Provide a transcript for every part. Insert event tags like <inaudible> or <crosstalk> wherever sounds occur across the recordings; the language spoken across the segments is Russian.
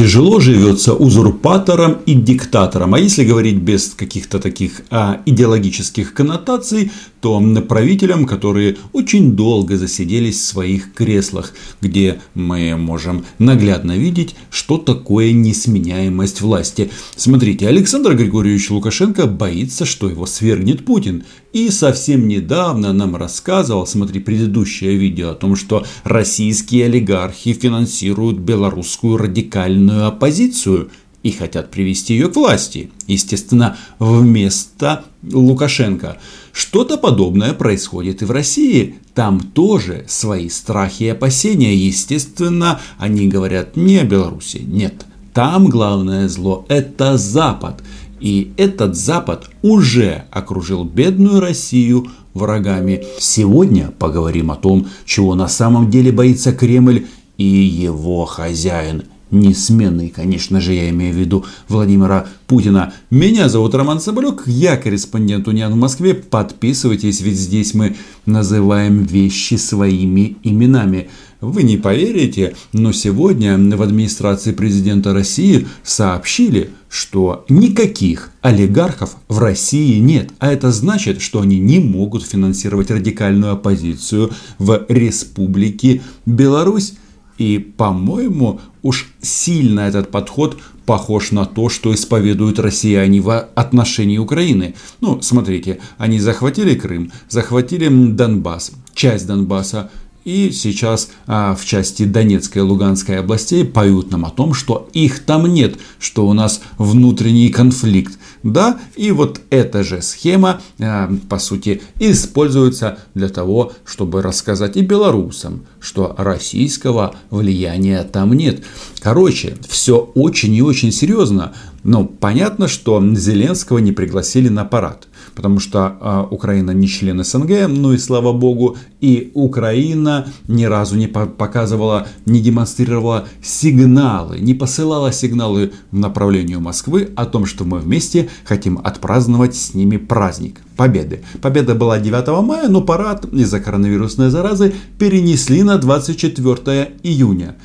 тяжело живется узурпаторам и диктаторам. А если говорить без каких-то таких а, идеологических коннотаций, то правителям, которые очень долго засиделись в своих креслах, где мы можем наглядно видеть, что такое несменяемость власти. Смотрите, Александр Григорьевич Лукашенко боится, что его свергнет Путин. И совсем недавно нам рассказывал, смотри, предыдущее видео о том, что российские олигархи финансируют белорусскую радикальную оппозицию и хотят привести ее к власти. Естественно, вместо Лукашенко. Что-то подобное происходит и в России. Там тоже свои страхи и опасения. Естественно, они говорят не о Беларуси. Нет, там главное зло – это Запад. И этот Запад уже окружил бедную Россию врагами. Сегодня поговорим о том, чего на самом деле боится Кремль и его хозяин несменный, конечно же, я имею в виду Владимира Путина. Меня зовут Роман Соболек, я корреспондент Униан в Москве. Подписывайтесь, ведь здесь мы называем вещи своими именами. Вы не поверите, но сегодня в администрации президента России сообщили, что никаких олигархов в России нет. А это значит, что они не могут финансировать радикальную оппозицию в Республике Беларусь. И, по-моему, уж сильно этот подход похож на то, что исповедуют россияне в отношении Украины. Ну, смотрите, они захватили Крым, захватили Донбасс, часть Донбасса, и сейчас а, в части Донецкой и Луганской областей поют нам о том, что их там нет, что у нас внутренний конфликт. Да, и вот эта же схема, а, по сути, используется для того, чтобы рассказать и белорусам, что российского влияния там нет. Короче, все очень и очень серьезно. Но понятно, что Зеленского не пригласили на парад потому что э, Украина не член СНГ, ну и слава богу, и Украина ни разу не показывала, не демонстрировала сигналы, не посылала сигналы в направлении Москвы о том, что мы вместе хотим отпраздновать с ними праздник Победы. Победа была 9 мая, но парад из-за коронавирусной заразы перенесли на 24 июня.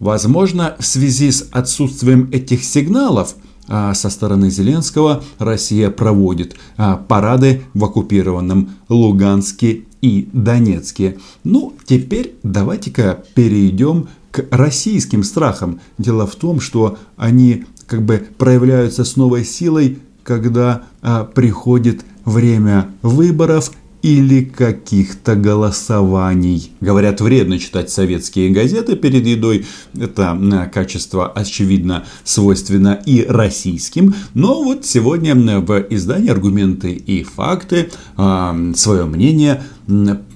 Возможно, в связи с отсутствием этих сигналов – а со стороны Зеленского Россия проводит а, парады в оккупированном Луганске и Донецке. Ну, теперь давайте-ка перейдем к российским страхам. Дело в том, что они как бы проявляются с новой силой, когда а, приходит время выборов или каких-то голосований. Говорят, вредно читать советские газеты перед едой. Это качество, очевидно, свойственно и российским. Но вот сегодня в издании «Аргументы и факты» э, свое мнение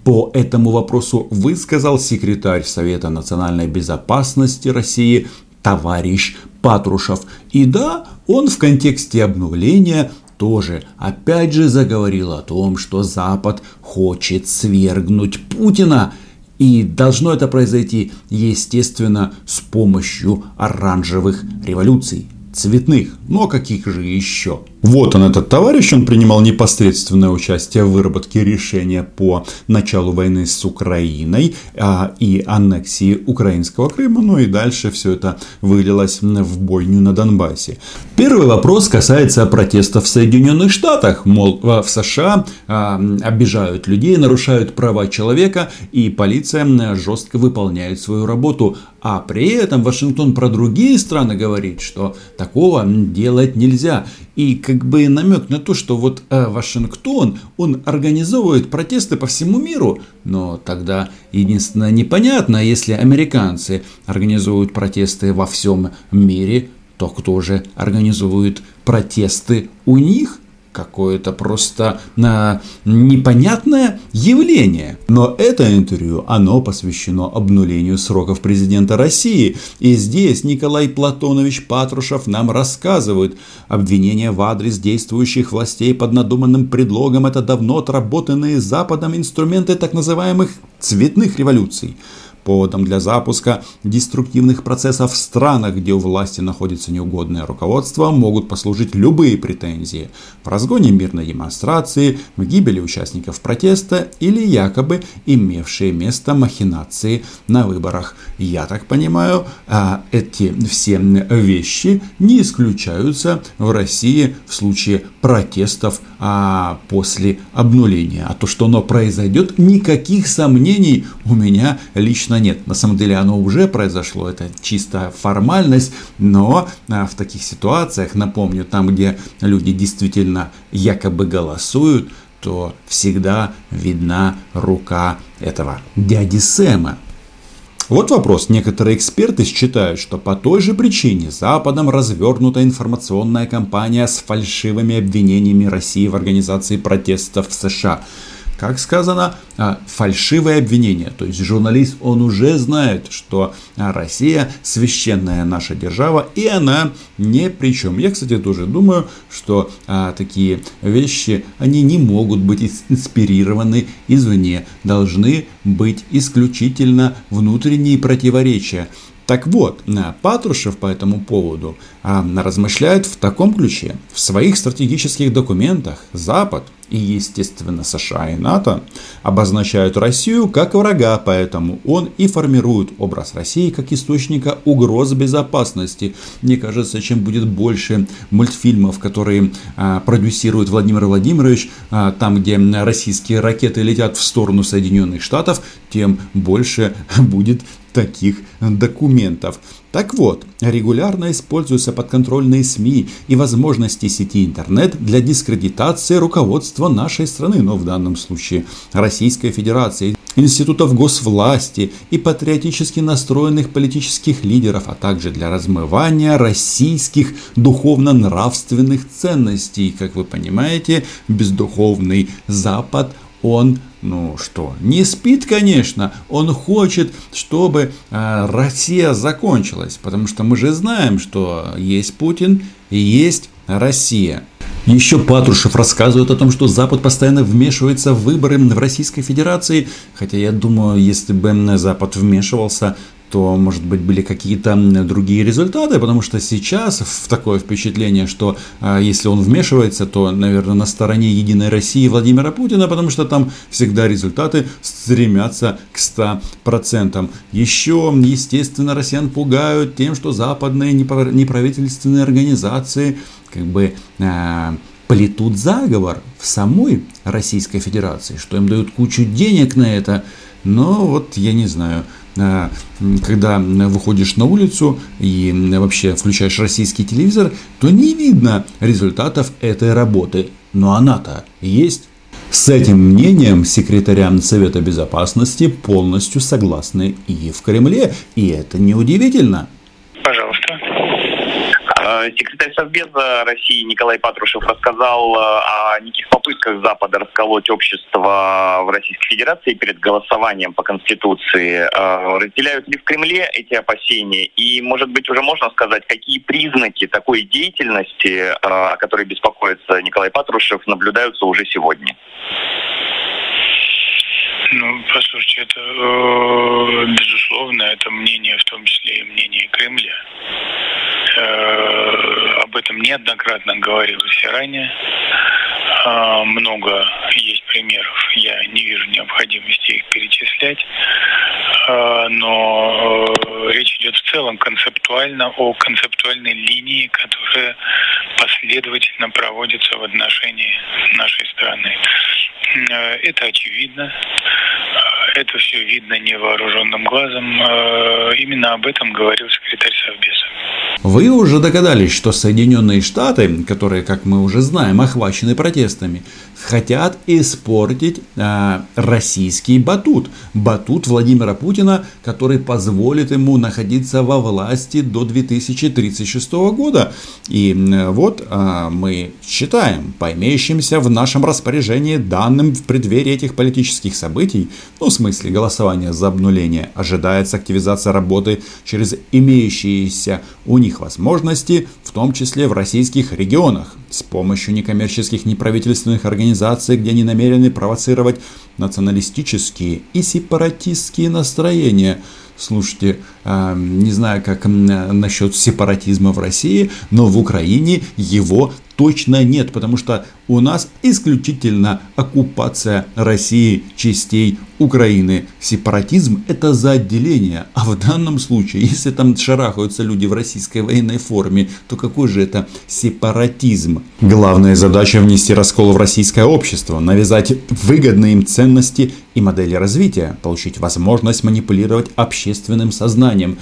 по этому вопросу высказал секретарь Совета национальной безопасности России товарищ Патрушев. И да, он в контексте обнуления тоже опять же заговорил о том, что Запад хочет свергнуть Путина. И должно это произойти, естественно, с помощью оранжевых революций цветных. А каких же еще? Вот он, этот товарищ, он принимал непосредственное участие в выработке решения по началу войны с Украиной а, и аннексии украинского Крыма. Ну и дальше все это вылилось в бойню на Донбассе. Первый вопрос касается протестов в Соединенных Штатах. Мол, в США а, обижают людей, нарушают права человека, и полиция жестко выполняет свою работу. А при этом Вашингтон про другие страны говорит, что такого делать нельзя. И как бы намек на то, что вот э, Вашингтон, он организовывает протесты по всему миру. Но тогда единственное непонятно, если американцы организуют протесты во всем мире, то кто же организует протесты у них? Какое-то просто а, непонятное явление. Но это интервью, оно посвящено обнулению сроков президента России. И здесь Николай Платонович Патрушев нам рассказывает. Обвинения в адрес действующих властей под надуманным предлогом – это давно отработанные Западом инструменты так называемых цветных революций. Поводом для запуска деструктивных процессов в странах, где у власти находится неугодное руководство, могут послужить любые претензии в разгоне мирной демонстрации, в гибели участников протеста или якобы имевшие место махинации на выборах. Я так понимаю, а, эти все вещи не исключаются в России в случае протестов а, после обнуления. А то, что оно произойдет, никаких сомнений у меня лично нет. На самом деле оно уже произошло, это чисто формальность, но а, в таких ситуациях, напомню, там, где люди действительно якобы голосуют, то всегда видна рука этого дяди Сэма. Вот вопрос. Некоторые эксперты считают, что по той же причине Западом развернута информационная кампания с фальшивыми обвинениями России в организации протестов в США – как сказано, а, фальшивое обвинение. То есть журналист, он уже знает, что Россия священная наша держава, и она ни при чем. Я, кстати, тоже думаю, что а, такие вещи, они не могут быть инспирированы извне, должны быть исключительно внутренние противоречия. Так вот, Патрушев по этому поводу а, размышляет в таком ключе. В своих стратегических документах Запад и, естественно, США и НАТО обозначают Россию как врага, поэтому он и формирует образ России как источника угроз безопасности. Мне кажется, чем будет больше мультфильмов, которые а, продюсирует Владимир Владимирович, а, там, где российские ракеты летят в сторону Соединенных Штатов, тем больше будет таких документов. Так вот, регулярно используются подконтрольные СМИ и возможности сети интернет для дискредитации руководства нашей страны, но в данном случае Российской Федерации, институтов госвласти и патриотически настроенных политических лидеров, а также для размывания российских духовно-нравственных ценностей. Как вы понимаете, бездуховный Запад он, ну что, не спит, конечно, он хочет, чтобы э, Россия закончилась, потому что мы же знаем, что есть Путин и есть Россия. Еще Патрушев рассказывает о том, что Запад постоянно вмешивается в выборы в Российской Федерации, хотя я думаю, если бы Запад вмешивался, то, может быть, были какие-то другие результаты, потому что сейчас такое впечатление, что а, если он вмешивается, то, наверное, на стороне Единой России Владимира Путина, потому что там всегда результаты стремятся к 100%. Еще, естественно, россиян пугают тем, что западные неправительственные организации как бы э, плетут заговор в самой Российской Федерации, что им дают кучу денег на это, но вот я не знаю, а, когда выходишь на улицу и вообще включаешь российский телевизор, то не видно результатов этой работы. Но она-то есть. С этим мнением секретаря Совета Безопасности полностью согласны и в Кремле, и это неудивительно. Пожалуйста. Э, секретарь Совбеза России Николай Патрушев рассказал э, о неких попытках Запада расколоть общество в Российской Федерации перед голосованием по Конституции. Э, разделяют ли в Кремле эти опасения? И, может быть, уже можно сказать, какие признаки такой деятельности, о которой беспокоится Николай Патрушев, наблюдаются уже сегодня? Ну, послушайте, это, э, безусловно, это мнение, в том числе и мнение Кремля. Э, об этом неоднократно говорилось и ранее. Э, много есть примеров, я не вижу необходимости их перечислять. Но э, речь идет в целом концептуально о концептуальной линии, которая последовательно проводится в отношении нашей страны. Э, это очевидно. Это все видно невооруженным глазом. Именно об этом говорил секретарь Совбеза. Вы уже догадались, что Соединенные Штаты, которые, как мы уже знаем, охвачены протестами, хотят испортить э, российский батут. Батут Владимира Путина, который позволит ему находиться во власти до 2036 года. И э, вот э, мы считаем, по имеющимся в нашем распоряжении данным в преддверии этих политических событий, ну, в смысле голосования за обнуление, ожидается активизация работы через имеющиеся у них возможности, в том числе в российских регионах, с помощью некоммерческих неправительственных организаций где они намерены провоцировать националистические и сепаратистские настроения. Слушайте, а, не знаю, как насчет сепаратизма в России, но в Украине его точно нет, потому что у нас исключительно оккупация России частей Украины. Сепаратизм это за отделение, а в данном случае, если там шарахаются люди в российской военной форме, то какой же это сепаратизм? Главная задача внести раскол в российское общество, навязать выгодные им ценности и модели развития, получить возможность манипулировать общественным сознанием, на,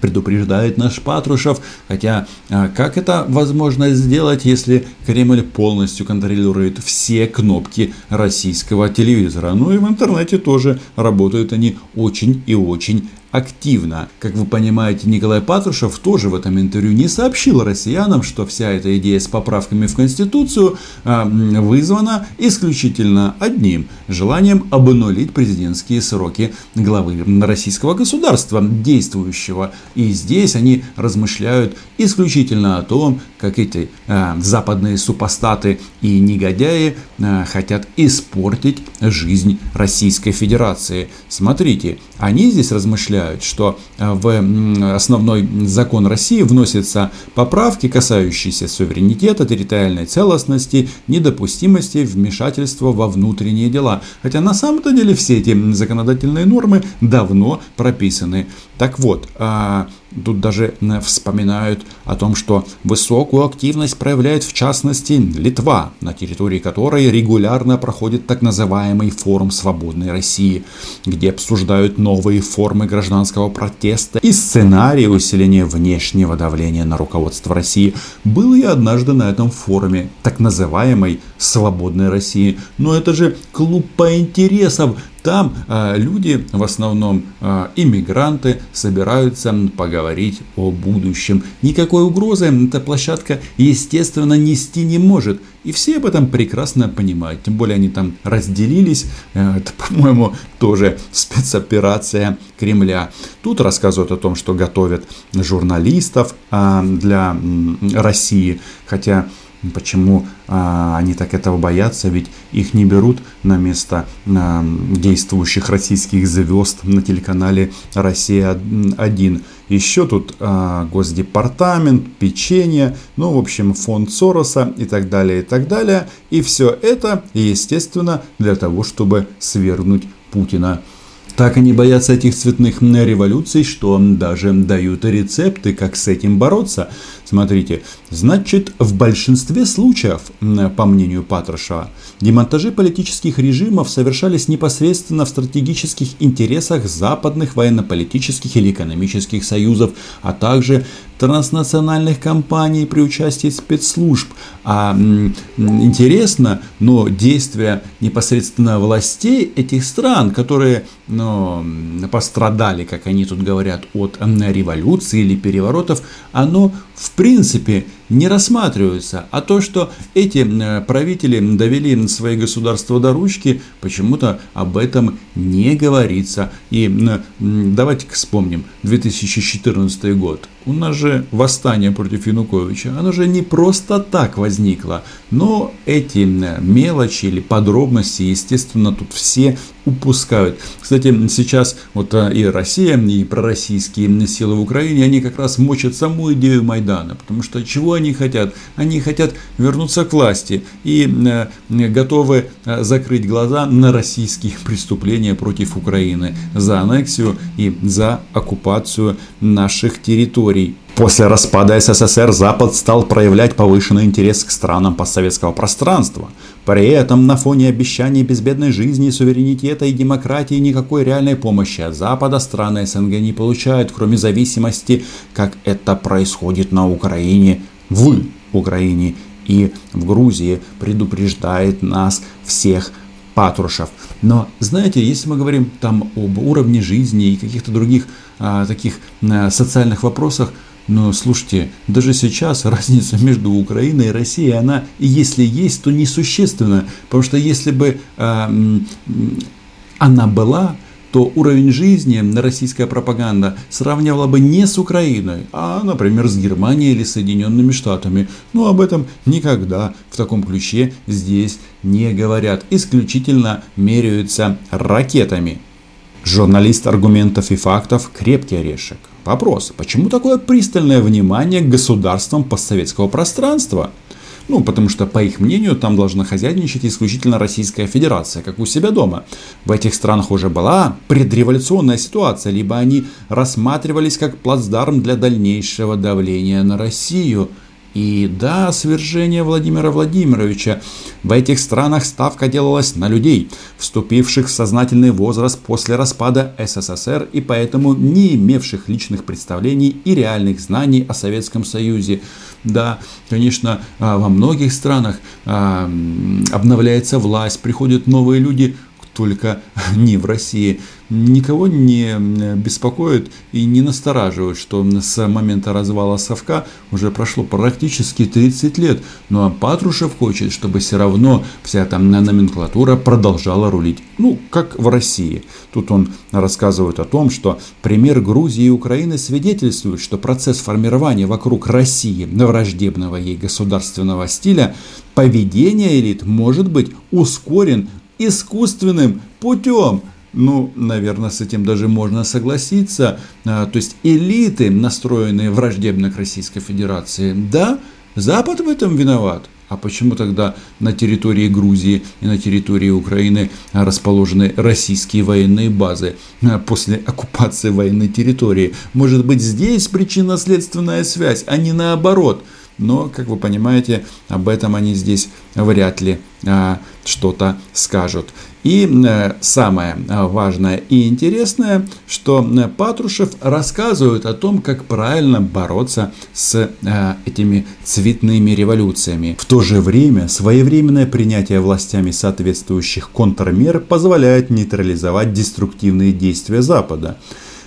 предупреждает наш Патрушев, хотя а, как это возможно сделать, если Кремль полностью контролирует все кнопки российского телевизора. Ну и в интернете тоже работают они очень и очень активно. Как вы понимаете, Николай Патрушев тоже в этом интервью не сообщил россиянам, что вся эта идея с поправками в Конституцию э, вызвана исключительно одним – желанием обнулить президентские сроки главы российского государства, действующего. И здесь они размышляют исключительно о том, как эти э, западные супостаты и негодяи э, хотят испортить жизнь Российской Федерации. Смотрите, они здесь размышляют заявляют, что э, в основной закон России вносятся поправки, касающиеся суверенитета, территориальной целостности, недопустимости вмешательства во внутренние дела. Хотя на самом-то деле все эти законодательные нормы давно прописаны. Так вот, а, Тут даже вспоминают о том, что высокую активность проявляет в частности Литва, на территории которой регулярно проходит так называемый форум свободной России, где обсуждают новые формы гражданского протеста и сценарии усиления внешнего давления на руководство России. Был я однажды на этом форуме так называемой свободной России. Но это же клуб по интересам, там э, люди, в основном э, иммигранты, собираются поговорить о будущем. Никакой угрозы эта площадка, естественно, нести не может. И все об этом прекрасно понимают. Тем более они там разделились. Э, это, <laughs> по-моему, тоже спецоперация Кремля. Тут рассказывают о том, что готовят журналистов э, для России. Хотя Почему а, они так этого боятся? Ведь их не берут на место а, действующих российских звезд на телеканале «Россия-1». Еще тут а, Госдепартамент, печенье, ну, в общем, фонд Сороса и так далее, и так далее. И все это, естественно, для того, чтобы свергнуть Путина. Так они боятся этих цветных революций, что даже дают рецепты, как с этим бороться. Смотрите, значит, в большинстве случаев, по мнению Патрушева, демонтажи политических режимов совершались непосредственно в стратегических интересах западных военно-политических или экономических союзов, а также транснациональных компаний при участии спецслужб. А интересно, но действия непосредственно властей этих стран, которые ну, пострадали, как они тут говорят, от революции или переворотов, оно в принципе не рассматриваются. А то, что эти правители довели свои государства до ручки, почему-то об этом не говорится. И давайте-ка вспомним 2014 год. У нас же восстание против Януковича, оно же не просто так возникло. Но эти мелочи или подробности, естественно, тут все упускают. Кстати, сейчас вот э, и Россия, и пророссийские силы в Украине, они как раз мочат саму идею Майдана. Потому что чего они хотят? Они хотят вернуться к власти и э, готовы э, закрыть глаза на российские преступления против Украины за аннексию и за оккупацию наших территорий. После распада СССР Запад стал проявлять повышенный интерес к странам постсоветского пространства. При этом на фоне обещаний безбедной жизни, суверенитета и демократии никакой реальной помощи от Запада страны СНГ не получают, кроме зависимости, как это происходит на Украине, в Украине и в Грузии, предупреждает нас всех Патрушев. Но знаете, если мы говорим там об уровне жизни и каких-то других а, таких а, социальных вопросах, но слушайте, даже сейчас <laughs> разница между Украиной и Россией, она, если есть, то несущественна. Потому что если бы э, она была, то уровень жизни российская пропаганда сравнивала бы не с Украиной, а, например, с Германией или Соединенными Штатами. Но об этом никогда в таком ключе здесь не говорят. Исключительно меряются ракетами. Журналист аргументов и фактов – крепкий орешек. Вопрос, почему такое пристальное внимание к государствам постсоветского пространства? Ну, потому что, по их мнению, там должна хозяйничать исключительно Российская Федерация, как у себя дома. В этих странах уже была предреволюционная ситуация, либо они рассматривались как плацдарм для дальнейшего давления на Россию – и да, свержение Владимира Владимировича. В этих странах ставка делалась на людей, вступивших в сознательный возраст после распада СССР и поэтому не имевших личных представлений и реальных знаний о Советском Союзе. Да, конечно, а, во многих странах а, обновляется власть, приходят новые люди, только <laughs> не в России никого не беспокоит и не настораживает, что с момента развала Совка уже прошло практически 30 лет. Ну а Патрушев хочет, чтобы все равно вся там номенклатура продолжала рулить. Ну, как в России. Тут он рассказывает о том, что пример Грузии и Украины свидетельствует, что процесс формирования вокруг России враждебного ей государственного стиля поведения элит может быть ускорен искусственным путем. Ну, наверное, с этим даже можно согласиться. А, то есть элиты, настроенные враждебно к Российской Федерации, да, Запад в этом виноват. А почему тогда на территории Грузии и на территории Украины расположены российские военные базы а, после оккупации военной территории? Может быть здесь причинно-следственная связь, а не наоборот – но, как вы понимаете, об этом они здесь вряд ли а, что-то скажут. И а, самое а, важное и интересное, что а, Патрушев рассказывает о том, как правильно бороться с этими цветными революциями. В то же время своевременное принятие властями соответствующих контрмер позволяет нейтрализовать деструктивные действия Запада.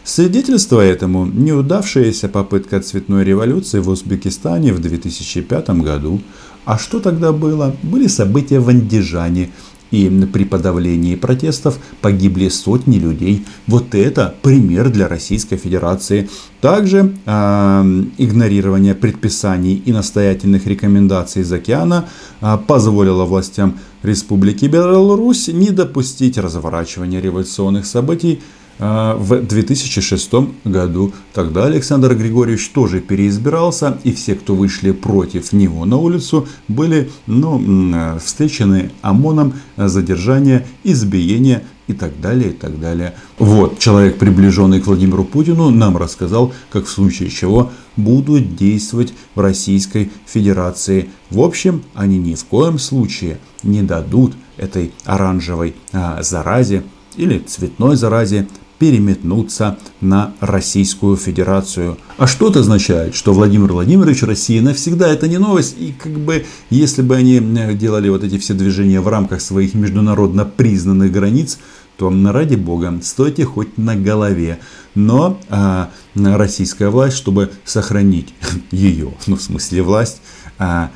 Свидетельство этому неудавшаяся попытка цветной революции в Узбекистане в 2005 году. А что тогда было? Были события в Андижане, и при подавлении протестов погибли сотни людей. Вот это пример для Российской Федерации. Также э, игнорирование предписаний и настоятельных рекомендаций из океана э, позволило властям Республики Беларусь не допустить разворачивания революционных событий в 2006 году. Тогда Александр Григорьевич тоже переизбирался, и все, кто вышли против него на улицу, были ну, встречены ОМОНом, задержание, избиение и так далее, и так далее. Вот, человек, приближенный к Владимиру Путину, нам рассказал, как в случае чего будут действовать в Российской Федерации. В общем, они ни в коем случае не дадут этой оранжевой а, заразе или цветной заразе переметнуться на Российскую Федерацию. А что это означает? Что Владимир Владимирович Россия навсегда это не новость. И как бы если бы они э, делали вот эти все движения в рамках своих международно признанных границ, то ради бога, стойте хоть на голове. Но а, российская власть, чтобы сохранить <laughs> ее, ну в смысле власть, а,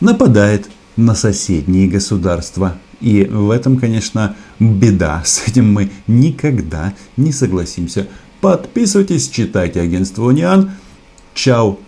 нападает на соседние государства. И в этом, конечно, беда. С этим мы никогда не согласимся. Подписывайтесь, читайте агентство Униан. Чао!